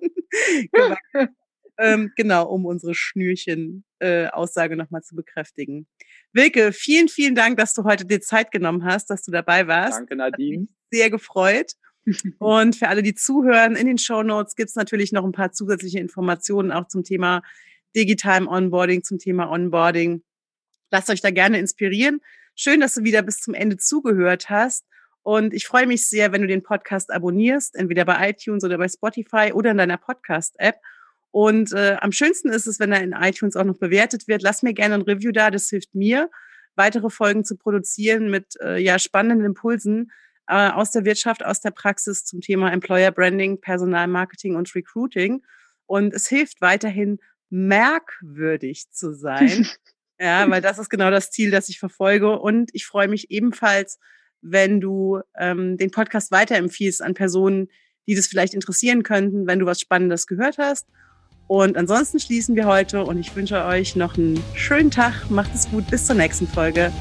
ähm, genau, um unsere Schnürchen-Aussage äh, nochmal zu bekräftigen. Wilke, vielen, vielen Dank, dass du heute dir Zeit genommen hast, dass du dabei warst. Danke, Nadine. sehr gefreut. Und für alle, die zuhören, in den Show Notes gibt es natürlich noch ein paar zusätzliche Informationen auch zum Thema digitalem Onboarding, zum Thema Onboarding. Lasst euch da gerne inspirieren. Schön, dass du wieder bis zum Ende zugehört hast. Und ich freue mich sehr, wenn du den Podcast abonnierst, entweder bei iTunes oder bei Spotify oder in deiner Podcast-App. Und äh, am schönsten ist es, wenn er in iTunes auch noch bewertet wird. Lass mir gerne ein Review da, das hilft mir, weitere Folgen zu produzieren mit äh, ja spannenden Impulsen äh, aus der Wirtschaft, aus der Praxis zum Thema Employer Branding, Personalmarketing und Recruiting. Und es hilft weiterhin, merkwürdig zu sein. ja, weil das ist genau das Ziel, das ich verfolge. Und ich freue mich ebenfalls, wenn du ähm, den Podcast weiterempfiehlst an Personen, die das vielleicht interessieren könnten, wenn du was Spannendes gehört hast. Und ansonsten schließen wir heute und ich wünsche euch noch einen schönen Tag. Macht es gut. Bis zur nächsten Folge.